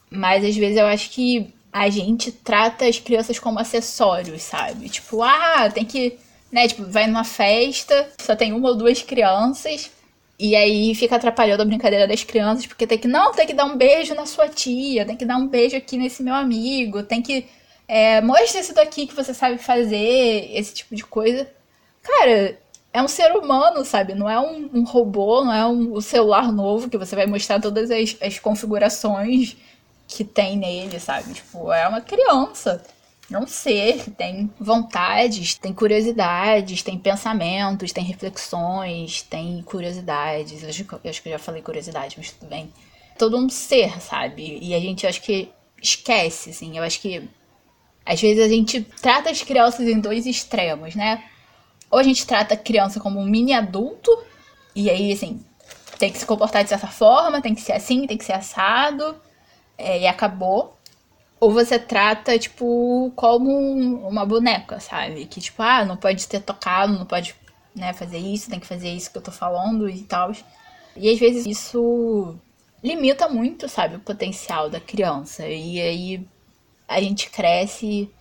Mas às vezes eu acho que a gente trata as crianças como acessórios, sabe? Tipo, ah, tem que. Né, tipo, vai numa festa, só tem uma ou duas crianças, e aí fica atrapalhando a brincadeira das crianças, porque tem que, não, tem que dar um beijo na sua tia, tem que dar um beijo aqui nesse meu amigo, tem que. É, isso daqui que você sabe fazer, esse tipo de coisa. Cara, é um ser humano, sabe? Não é um, um robô, não é um, um, celular novo que você vai mostrar todas as, as configurações que tem nele, sabe? Tipo, é uma criança é um ser que tem vontades, tem curiosidades, tem pensamentos, tem reflexões, tem curiosidades. Eu acho, eu acho que eu já falei curiosidade, mas tudo bem. Todo um ser, sabe? E a gente acho que esquece, assim. Eu acho que às vezes a gente trata as crianças em dois extremos, né? Ou a gente trata a criança como um mini adulto, e aí, assim, tem que se comportar de certa forma, tem que ser assim, tem que ser assado, é, e acabou. Ou você trata, tipo, como uma boneca, sabe? Que, tipo, ah, não pode ter tocado, não pode né, fazer isso, tem que fazer isso que eu tô falando e tal. E às vezes isso limita muito, sabe, o potencial da criança. E aí a gente cresce.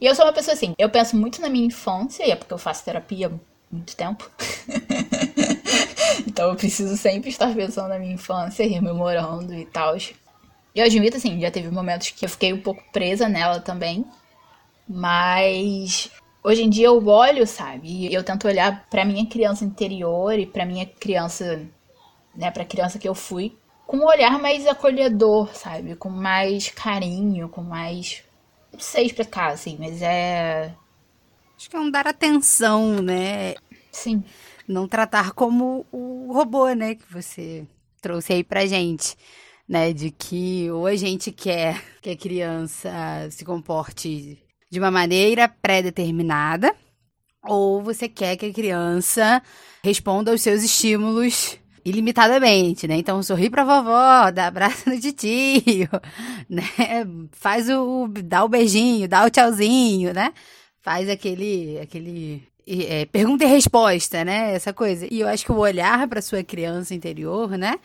E eu sou uma pessoa assim, eu penso muito na minha infância, e é porque eu faço terapia há muito tempo. então eu preciso sempre estar pensando na minha infância, rememorando e tal. Eu admito, assim, já teve momentos que eu fiquei um pouco presa nela também. Mas hoje em dia eu olho, sabe? E eu tento olhar pra minha criança interior e pra minha criança né, pra criança que eu fui, com um olhar mais acolhedor, sabe? Com mais carinho, com mais. Não sei explicar, assim, mas é. Acho que é um dar atenção, né? Sim. Não tratar como o robô, né, que você trouxe aí pra gente. Né, de que ou a gente quer que a criança se comporte de uma maneira pré-determinada, ou você quer que a criança responda aos seus estímulos ilimitadamente, né? Então, sorri pra vovó, dá abraço no tio, né? Faz o, dá o beijinho, dá o tchauzinho, né? Faz aquele, aquele é, pergunta e resposta, né? Essa coisa. E eu acho que o olhar para sua criança interior, né?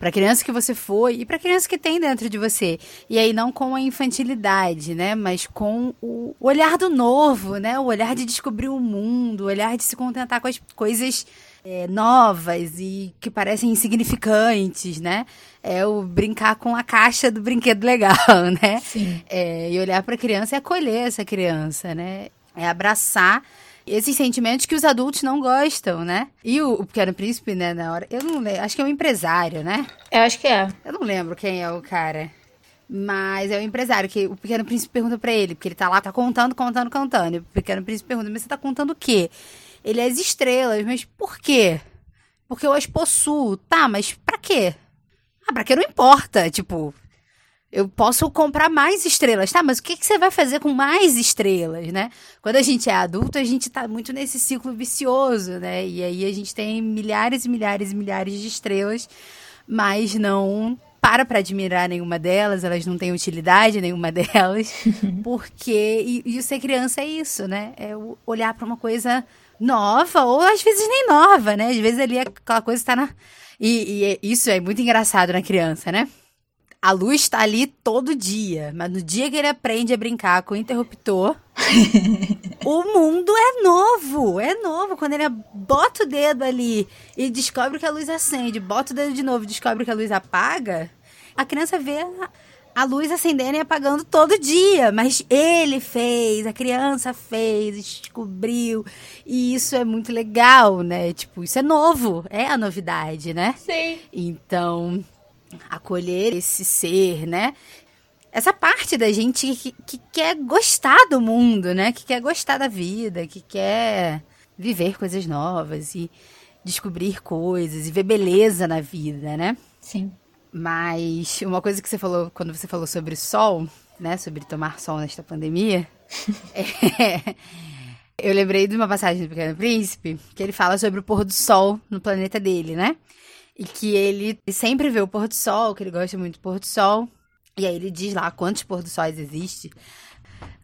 Para criança que você foi e para criança que tem dentro de você. E aí não com a infantilidade, né, mas com o olhar do novo, né? O olhar de descobrir o mundo, o olhar de se contentar com as coisas é, novas e que parecem insignificantes, né? É o brincar com a caixa do brinquedo legal, né? Sim. É, e olhar para a criança e acolher essa criança, né? É abraçar esses sentimentos que os adultos não gostam, né? E o, o Pequeno Príncipe, né, na hora. Eu não lembro. Acho que é um empresário, né? Eu acho que é. Eu não lembro quem é o cara. Mas é o empresário que o Pequeno Príncipe pergunta para ele, porque ele tá lá, tá contando, contando, contando. E o Pequeno Príncipe pergunta: Mas você tá contando o quê? Ele é as estrelas, mas por quê? Porque eu as possuo. Tá, mas pra quê? Ah, pra que não importa. Tipo, eu posso comprar mais estrelas, tá? Mas o que, que você vai fazer com mais estrelas, né? Quando a gente é adulto, a gente tá muito nesse ciclo vicioso, né? E aí a gente tem milhares e milhares e milhares de estrelas, mas não para para admirar nenhuma delas, elas não têm utilidade nenhuma delas, porque e, e ser criança é isso, né? É olhar para uma coisa nova ou às vezes nem nova, né? Às vezes ali aquela coisa está na e, e isso é muito engraçado na criança, né? A luz está ali todo dia, mas no dia que ele aprende a brincar com o interruptor, o mundo é novo, é novo. Quando ele bota o dedo ali e descobre que a luz acende, bota o dedo de novo e descobre que a luz apaga, a criança vê a luz acendendo e apagando todo dia, mas ele fez, a criança fez, descobriu, e isso é muito legal, né? Tipo, isso é novo, é a novidade, né? Sim. Então, acolher esse ser, né? Essa parte da gente que, que quer gostar do mundo, né? Que quer gostar da vida, que quer viver coisas novas e descobrir coisas e ver beleza na vida, né? Sim. Mas uma coisa que você falou quando você falou sobre sol, né? Sobre tomar sol nesta pandemia. é, eu lembrei de uma passagem do Pequeno Príncipe que ele fala sobre o pôr do sol no planeta dele, né? E que ele sempre vê o pôr do sol, que ele gosta muito do pôr do sol. E aí ele diz lá quantos pôr do sóis existe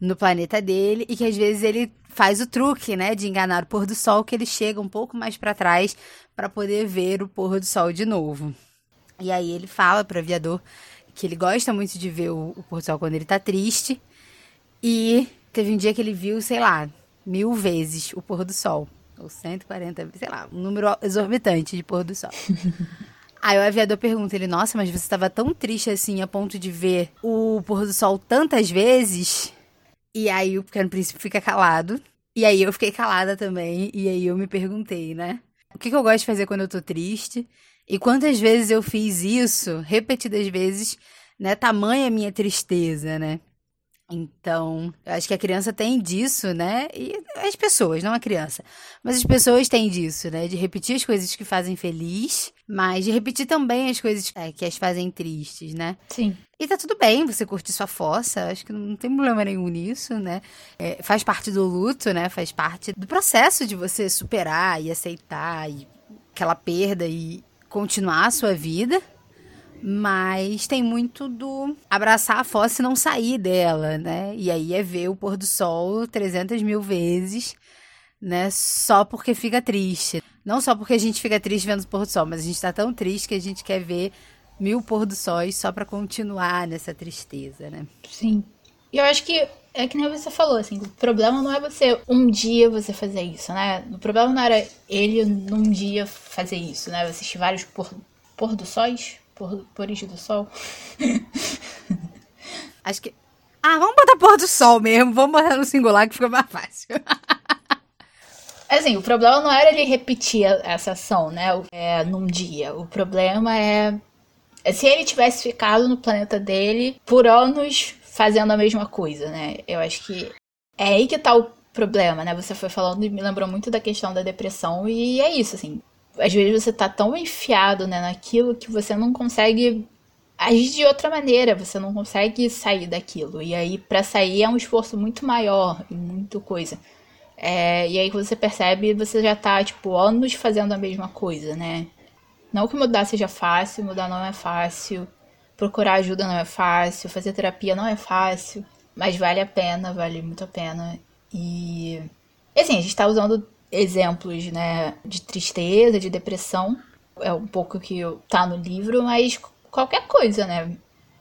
no planeta dele e que às vezes ele faz o truque, né, de enganar o pôr do sol, que ele chega um pouco mais para trás para poder ver o pôr do sol de novo. E aí ele fala para o aviador que ele gosta muito de ver o, o pôr do sol quando ele tá triste. E teve um dia que ele viu, sei lá, mil vezes o pôr do sol. Ou 140, sei lá, um número exorbitante de pôr do sol. Aí o aviador pergunta ele, nossa, mas você estava tão triste assim a ponto de ver o pôr do sol tantas vezes? E aí o pequeno príncipe fica calado. E aí eu fiquei calada também. E aí eu me perguntei, né? O que, que eu gosto de fazer quando eu tô triste? E quantas vezes eu fiz isso, repetidas vezes, né? Tamanha minha tristeza, né? Então, eu acho que a criança tem disso, né? E as pessoas, não a criança. Mas as pessoas têm disso, né? De repetir as coisas que fazem feliz, mas de repetir também as coisas é, que as fazem tristes, né? Sim. E tá tudo bem você curtir sua fossa, acho que não tem problema nenhum nisso, né? É, faz parte do luto, né? Faz parte do processo de você superar e aceitar e aquela perda e continuar a sua vida. Mas tem muito do abraçar a fossa e não sair dela, né? E aí é ver o pôr do sol 300 mil vezes, né? Só porque fica triste. Não só porque a gente fica triste vendo o pôr do sol, mas a gente tá tão triste que a gente quer ver mil pôr do sóis só para continuar nessa tristeza, né? Sim. E eu acho que é que nem você falou, assim, o problema não é você um dia você fazer isso, né? O problema não era ele num dia fazer isso, né? Assistir vários pôr, pôr do sóis por, pores do sol. Acho que. Ah, vamos botar pôr do sol mesmo. Vamos botar no singular que fica mais fácil. Assim, o problema não era ele repetir essa ação, né? É, num dia. O problema é, é se ele tivesse ficado no planeta dele por anos fazendo a mesma coisa, né? Eu acho que é aí que tá o problema, né? Você foi falando e me lembrou muito da questão da depressão e é isso, assim. Às vezes você tá tão enfiado, né, naquilo que você não consegue agir de outra maneira, você não consegue sair daquilo. E aí, para sair, é um esforço muito maior e muito coisa. É, e aí, você percebe, você já tá, tipo, anos fazendo a mesma coisa, né? Não que mudar seja fácil, mudar não é fácil, procurar ajuda não é fácil, fazer terapia não é fácil, mas vale a pena, vale muito a pena. E, e assim, a gente tá usando exemplos, né, de tristeza, de depressão, é um pouco que tá no livro, mas qualquer coisa, né?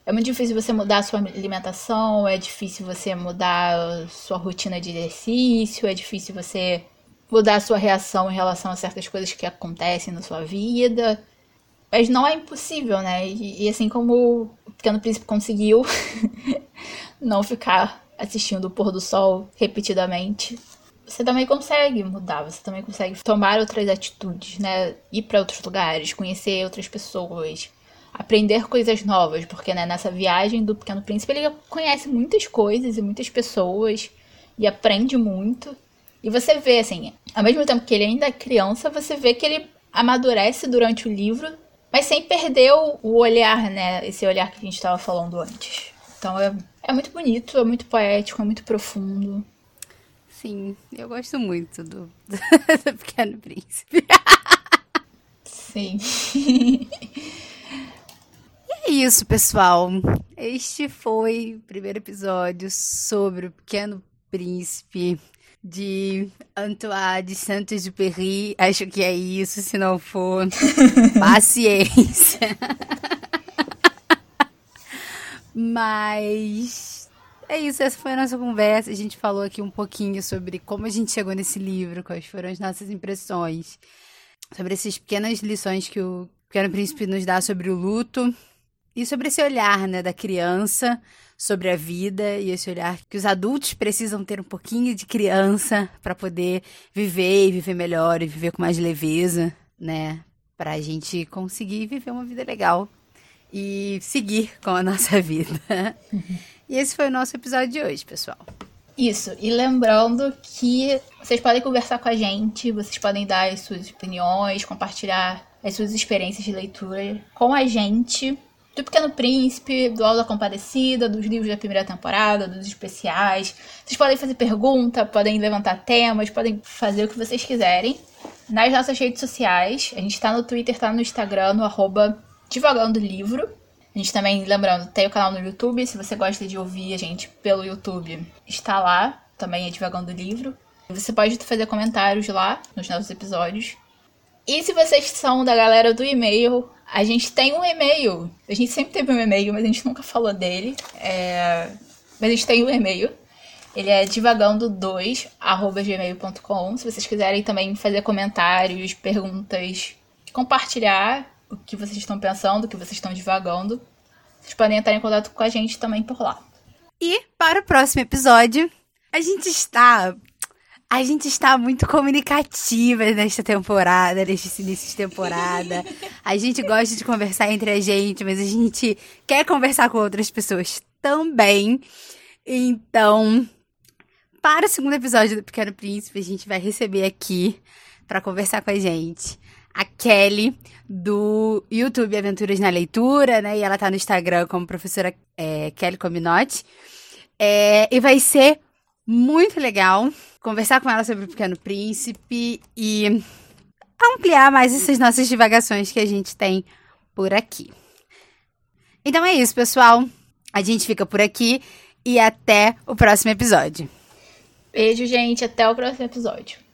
É muito difícil você mudar a sua alimentação, é difícil você mudar a sua rotina de exercício, é difícil você mudar a sua reação em relação a certas coisas que acontecem na sua vida. Mas não é impossível, né? E, e assim como o Pequeno Príncipe conseguiu não ficar assistindo o pôr do sol repetidamente, você também consegue mudar, você também consegue tomar outras atitudes, né? Ir para outros lugares, conhecer outras pessoas, aprender coisas novas, porque né, nessa viagem do Pequeno Príncipe ele conhece muitas coisas e muitas pessoas e aprende muito. E você vê, assim, ao mesmo tempo que ele ainda é criança, você vê que ele amadurece durante o livro, mas sem perder o olhar, né? Esse olhar que a gente estava falando antes. Então é, é muito bonito, é muito poético, é muito profundo. Sim, eu gosto muito do, do, do Pequeno Príncipe. Sim. é isso, pessoal. Este foi o primeiro episódio sobre o Pequeno Príncipe de Antoine de Saint-Exupéry. Acho que é isso, se não for, paciência. Mas é isso, essa foi a nossa conversa. A gente falou aqui um pouquinho sobre como a gente chegou nesse livro, quais foram as nossas impressões, sobre essas pequenas lições que o Pequeno Príncipe nos dá sobre o luto e sobre esse olhar, né, da criança sobre a vida e esse olhar que os adultos precisam ter um pouquinho de criança para poder viver e viver melhor e viver com mais leveza, né, para a gente conseguir viver uma vida legal e seguir com a nossa vida. E esse foi o nosso episódio de hoje, pessoal. Isso, e lembrando que vocês podem conversar com a gente, vocês podem dar as suas opiniões, compartilhar as suas experiências de leitura com a gente do Pequeno Príncipe, do Aula Compadecida, dos livros da primeira temporada, dos especiais. Vocês podem fazer pergunta, podem levantar temas, podem fazer o que vocês quiserem. Nas nossas redes sociais, a gente tá no Twitter, tá no Instagram, no arroba Divagando Livro. A gente também, lembrando, tem o canal no YouTube, se você gosta de ouvir a gente pelo YouTube, está lá, também é Divagando Livro. Você pode fazer comentários lá nos nossos episódios. E se vocês são da galera do e-mail, a gente tem um e-mail. A gente sempre teve um e-mail, mas a gente nunca falou dele. É... Mas a gente tem um e-mail. Ele é divagando2@gmail.com. Se vocês quiserem também fazer comentários, perguntas, compartilhar o que vocês estão pensando, o que vocês estão divagando, vocês podem entrar em contato com a gente também por lá. E para o próximo episódio, a gente está a gente está muito comunicativa nesta temporada, neste início de temporada. A gente gosta de conversar entre a gente, mas a gente quer conversar com outras pessoas também. Então, para o segundo episódio do Pequeno Príncipe, a gente vai receber aqui para conversar com a gente a Kelly do YouTube Aventuras na Leitura, né? E ela tá no Instagram como professora é, Kelly Cominotti. É, e vai ser muito legal conversar com ela sobre o Pequeno Príncipe e ampliar mais essas nossas divagações que a gente tem por aqui. Então é isso, pessoal. A gente fica por aqui e até o próximo episódio. Beijo, gente. Até o próximo episódio.